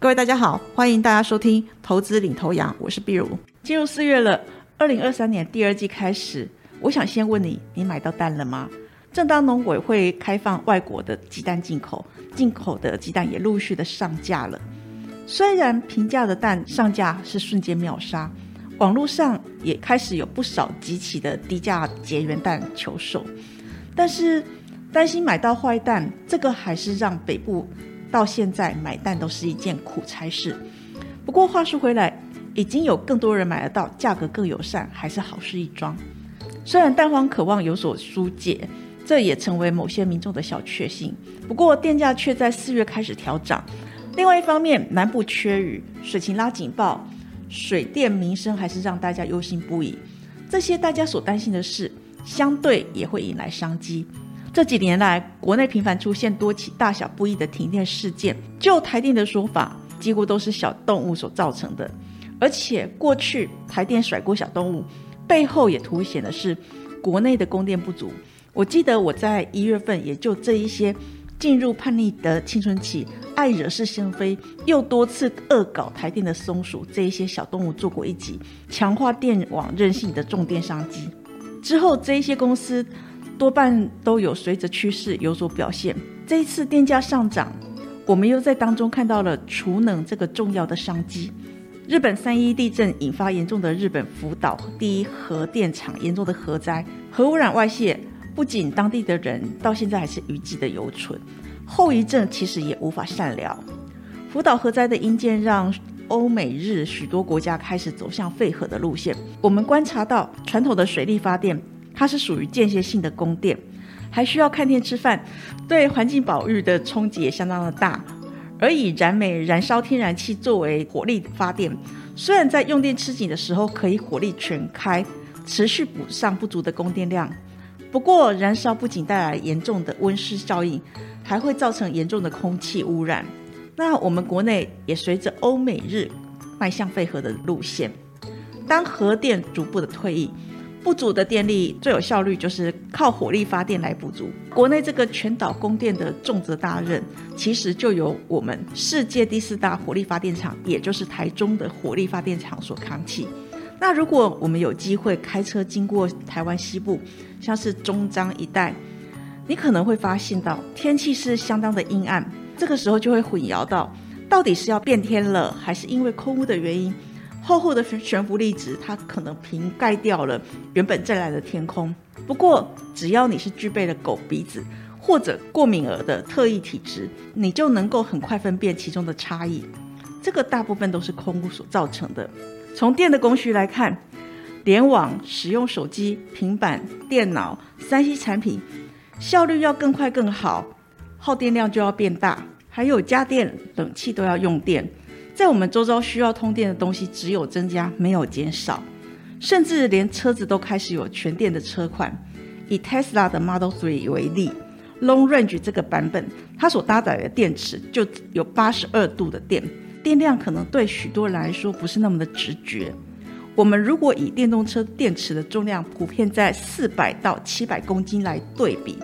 各位大家好，欢迎大家收听《投资领头羊》，我是碧如。进入四月了，二零二三年第二季开始，我想先问你，你买到蛋了吗？正当农委会开放外国的鸡蛋进口，进口的鸡蛋也陆续的上架了。虽然平价的蛋上架是瞬间秒杀，网络上也开始有不少集齐的低价结缘蛋求售，但是担心买到坏蛋，这个还是让北部到现在买蛋都是一件苦差事。不过话说回来，已经有更多人买得到，价格更友善，还是好事一桩。虽然蛋荒渴望有所疏解，这也成为某些民众的小确幸。不过电价却在四月开始调涨。另外一方面，南部缺雨，水情拉警报，水电民生还是让大家忧心不已。这些大家所担心的事，相对也会引来商机。这几年来，国内频繁出现多起大小不一的停电事件。就台电的说法，几乎都是小动物所造成的。而且过去台电甩锅小动物，背后也凸显的是国内的供电不足。我记得我在一月份，也就这一些。进入叛逆的青春期，爱惹是生非，又多次恶搞台电的松鼠这一些小动物做过一集，强化电网韧性的重电商机。之后这一些公司多半都有随着趋势有所表现。这一次电价上涨，我们又在当中看到了储能这个重要的商机。日本三一地震引发严重的日本福岛第一核电厂严重的核灾，核污染外泄。不仅当地的人到现在还是余悸的犹存，后遗症其实也无法善了。福岛核灾的阴间让欧美日许多国家开始走向废核的路线。我们观察到，传统的水力发电它是属于间歇性的供电，还需要看天吃饭，对环境保育的冲击也相当的大。而以燃煤燃烧天然气作为火力发电，虽然在用电吃紧的时候可以火力全开，持续补上不足的供电量。不过，燃烧不仅带来严重的温室效应，还会造成严重的空气污染。那我们国内也随着欧美日迈向废核的路线，当核电逐步的退役，不足的电力最有效率就是靠火力发电来补足。国内这个全岛供电的重责大任，其实就由我们世界第四大火力发电厂，也就是台中的火力发电厂所扛起。那如果我们有机会开车经过台湾西部，像是中彰一带，你可能会发现到天气是相当的阴暗，这个时候就会混淆到，到底是要变天了，还是因为空污的原因，厚厚的悬浮粒子它可能瓶盖掉了原本湛蓝的天空。不过只要你是具备了狗鼻子或者过敏儿的特异体质，你就能够很快分辨其中的差异。这个大部分都是空污所造成的。从电的供需来看，联网、使用手机、平板电脑、三 C 产品，效率要更快更好，耗电量就要变大。还有家电、冷气都要用电，在我们周遭需要通电的东西只有增加没有减少，甚至连车子都开始有全电的车款。以 Tesla 的 Model 3为例，Long Range 这个版本，它所搭载的电池就有八十二度的电。电量可能对许多人来说不是那么的直觉。我们如果以电动车电池的重量普遍在四百到七百公斤来对比，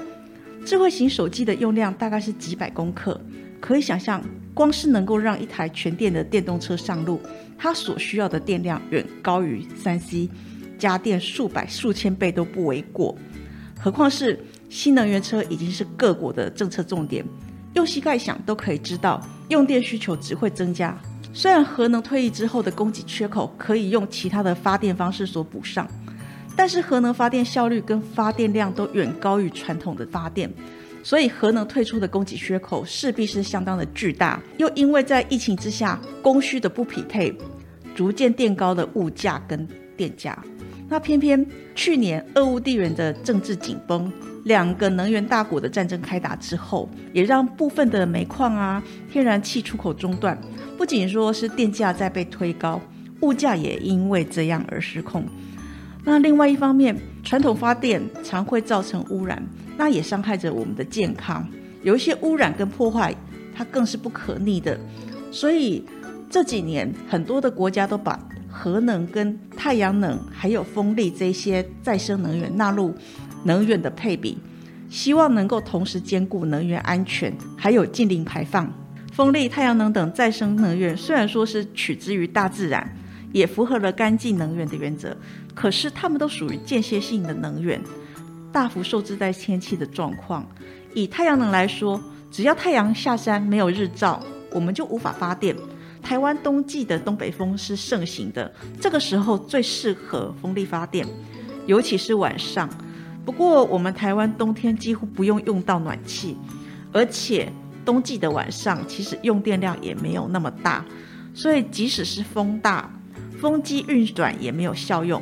智慧型手机的用量大概是几百公克。可以想象，光是能够让一台全电的电动车上路，它所需要的电量远高于三 C 家电数百数千倍都不为过。何况是新能源车已经是各国的政策重点。用膝盖想都可以知道，用电需求只会增加。虽然核能退役之后的供给缺口可以用其他的发电方式所补上，但是核能发电效率跟发电量都远高于传统的发电，所以核能退出的供给缺口势必是相当的巨大。又因为在疫情之下供需的不匹配，逐渐垫高的物价跟电价。那偏偏去年俄乌地缘的政治紧绷。两个能源大国的战争开打之后，也让部分的煤矿啊、天然气出口中断。不仅说是电价在被推高，物价也因为这样而失控。那另外一方面，传统发电常会造成污染，那也伤害着我们的健康。有一些污染跟破坏，它更是不可逆的。所以这几年，很多的国家都把核能、跟太阳能还有风力这些再生能源纳入。能源的配比，希望能够同时兼顾能源安全，还有近零排放。风力、太阳能等再生能源虽然说是取之于大自然，也符合了干净能源的原则，可是它们都属于间歇性的能源，大幅受制在天气的状况。以太阳能来说，只要太阳下山没有日照，我们就无法发电。台湾冬季的东北风是盛行的，这个时候最适合风力发电，尤其是晚上。不过我们台湾冬天几乎不用用到暖气，而且。冬季的晚上，其实用电量也没有那么大，所以即使是风大，风机运转也没有效用。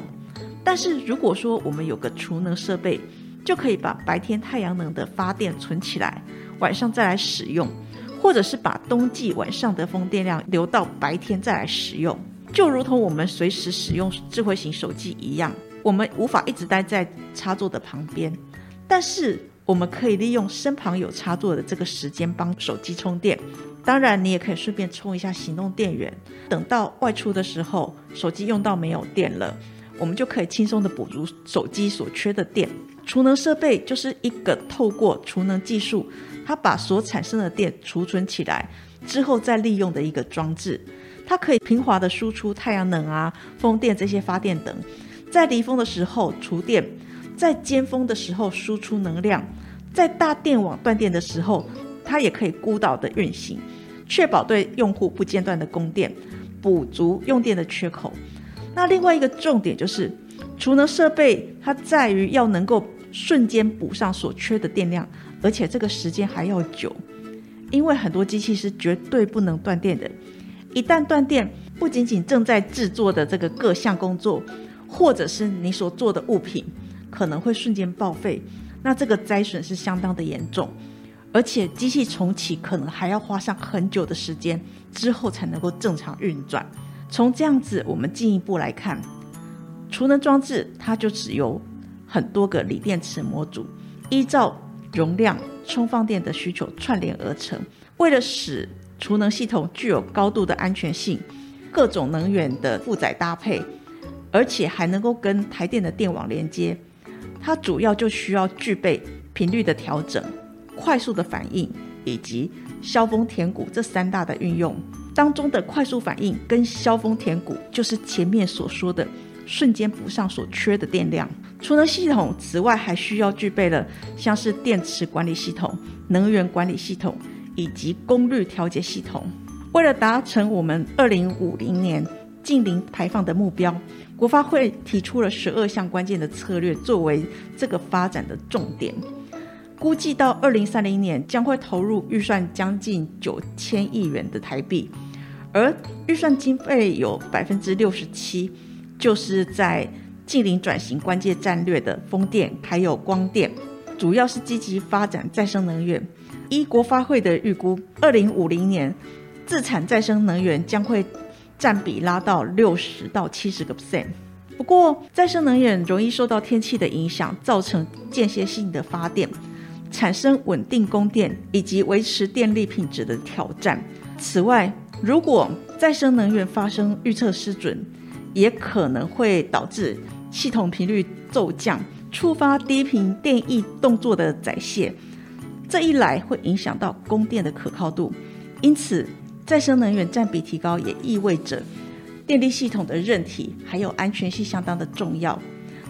但是如果说我们有个储能设备，就可以把白天太阳能的发电存起来，晚上再来使用，或者是把冬季晚上的风电量留到白天再来使用，就如同我们随时使用智慧型手机一样，我们无法一直待在插座的旁边，但是。我们可以利用身旁有插座的这个时间帮手机充电，当然你也可以顺便充一下行动电源。等到外出的时候，手机用到没有电了，我们就可以轻松的补足手机所缺的电。储能设备就是一个透过储能技术，它把所产生的电储存起来之后再利用的一个装置。它可以平滑的输出太阳能啊、风电这些发电等，在离峰的时候储电。在尖峰的时候输出能量，在大电网断电的时候，它也可以孤岛的运行，确保对用户不间断的供电，补足用电的缺口。那另外一个重点就是，储能设备它在于要能够瞬间补上所缺的电量，而且这个时间还要久，因为很多机器是绝对不能断电的。一旦断电，不仅仅正在制作的这个各项工作，或者是你所做的物品。可能会瞬间报废，那这个灾损是相当的严重，而且机器重启可能还要花上很久的时间之后才能够正常运转。从这样子，我们进一步来看，储能装置它就只由很多个锂电池模组，依照容量、充放电的需求串联而成。为了使储能系统具有高度的安全性，各种能源的负载搭配，而且还能够跟台电的电网连接。它主要就需要具备频率的调整、快速的反应以及消峰填谷这三大的运用当中的快速反应跟消峰填谷，就是前面所说的瞬间补上所缺的电量。储能系统此外还需要具备了像是电池管理系统、能源管理系统以及功率调节系统。为了达成我们二零五零年近零排放的目标。国发会提出了十二项关键的策略，作为这个发展的重点。估计到二零三零年将会投入预算将近九千亿元的台币，而预算经费有百分之六十七，就是在近邻转型关键战略的风电还有光电，主要是积极发展再生能源。依国发会的预估，二零五零年自产再生能源将会。占比拉到六十到七十个 percent。不过，再生能源容易受到天气的影响，造成间歇性的发电，产生稳定供电以及维持电力品质的挑战。此外，如果再生能源发生预测失准，也可能会导致系统频率骤降，触发低频电翼动作的载卸。这一来会影响到供电的可靠度，因此。再生能源占比提高，也意味着电力系统的韧体还有安全性相当的重要。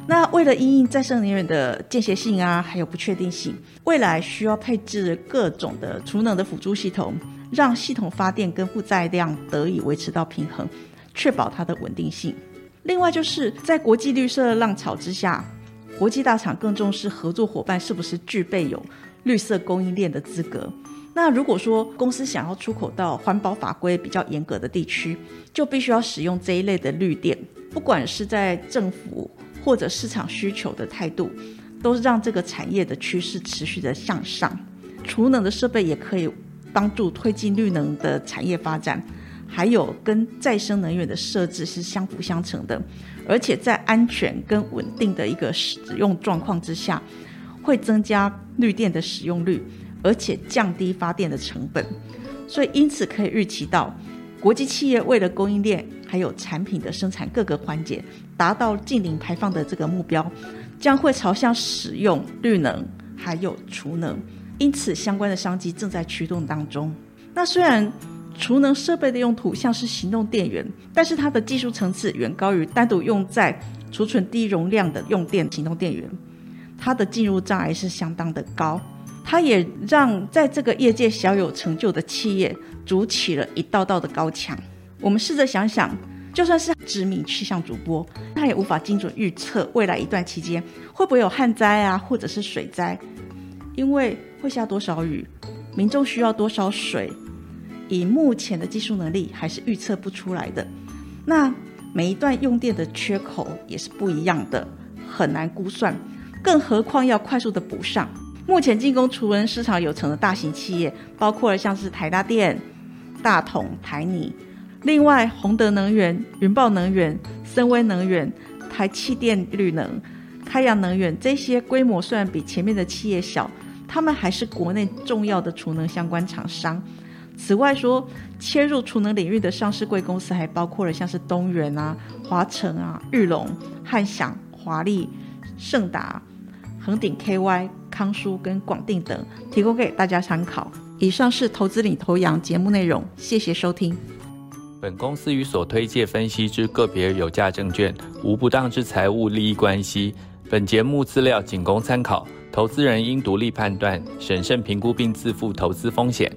那为了因应再生能源的间歇性啊，还有不确定性，未来需要配置各种的储能的辅助系统，让系统发电跟负载量得以维持到平衡，确保它的稳定性。另外，就是在国际绿色浪潮之下，国际大厂更重视合作伙伴是不是具备有绿色供应链的资格。那如果说公司想要出口到环保法规比较严格的地区，就必须要使用这一类的绿电。不管是在政府或者市场需求的态度，都是让这个产业的趋势持续的向上。储能的设备也可以帮助推进绿能的产业发展，还有跟再生能源的设置是相辅相成的。而且在安全跟稳定的一个使用状况之下，会增加绿电的使用率。而且降低发电的成本，所以因此可以预期到，国际企业为了供应链还有产品的生产各个环节达到近零排放的这个目标，将会朝向使用绿能还有储能，因此相关的商机正在驱动当中。那虽然储能设备的用途像是行动电源，但是它的技术层次远高于单独用在储存低容量的用电行动电源，它的进入障碍是相当的高。它也让在这个业界小有成就的企业筑起了一道道的高墙。我们试着想想，就算是知名气象主播，他也无法精准预测未来一段期间会不会有旱灾啊，或者是水灾，因为会下多少雨，民众需要多少水，以目前的技术能力还是预测不出来的。那每一段用电的缺口也是不一样的，很难估算，更何况要快速的补上。目前进攻储能市场有成的大型企业，包括了像是台大电、大同、台泥。另外，宏德能源、云豹能源、森威能源、台气电绿能、开阳能源这些规模虽然比前面的企业小，他们还是国内重要的储能相关厂商。此外说，切入储能领域的上市贵公司还包括了像是东元啊、华晨啊、玉龙、汉翔、华丽、盛达、恒鼎 KY、康舒跟广定等，提供给大家参考。以上是投资领头羊节目内容，谢谢收听。本公司与所推介分析之个别有价证券无不当之财务利益关系。本节目资料仅供参考，投资人应独立判断、审慎评估并自负投资风险。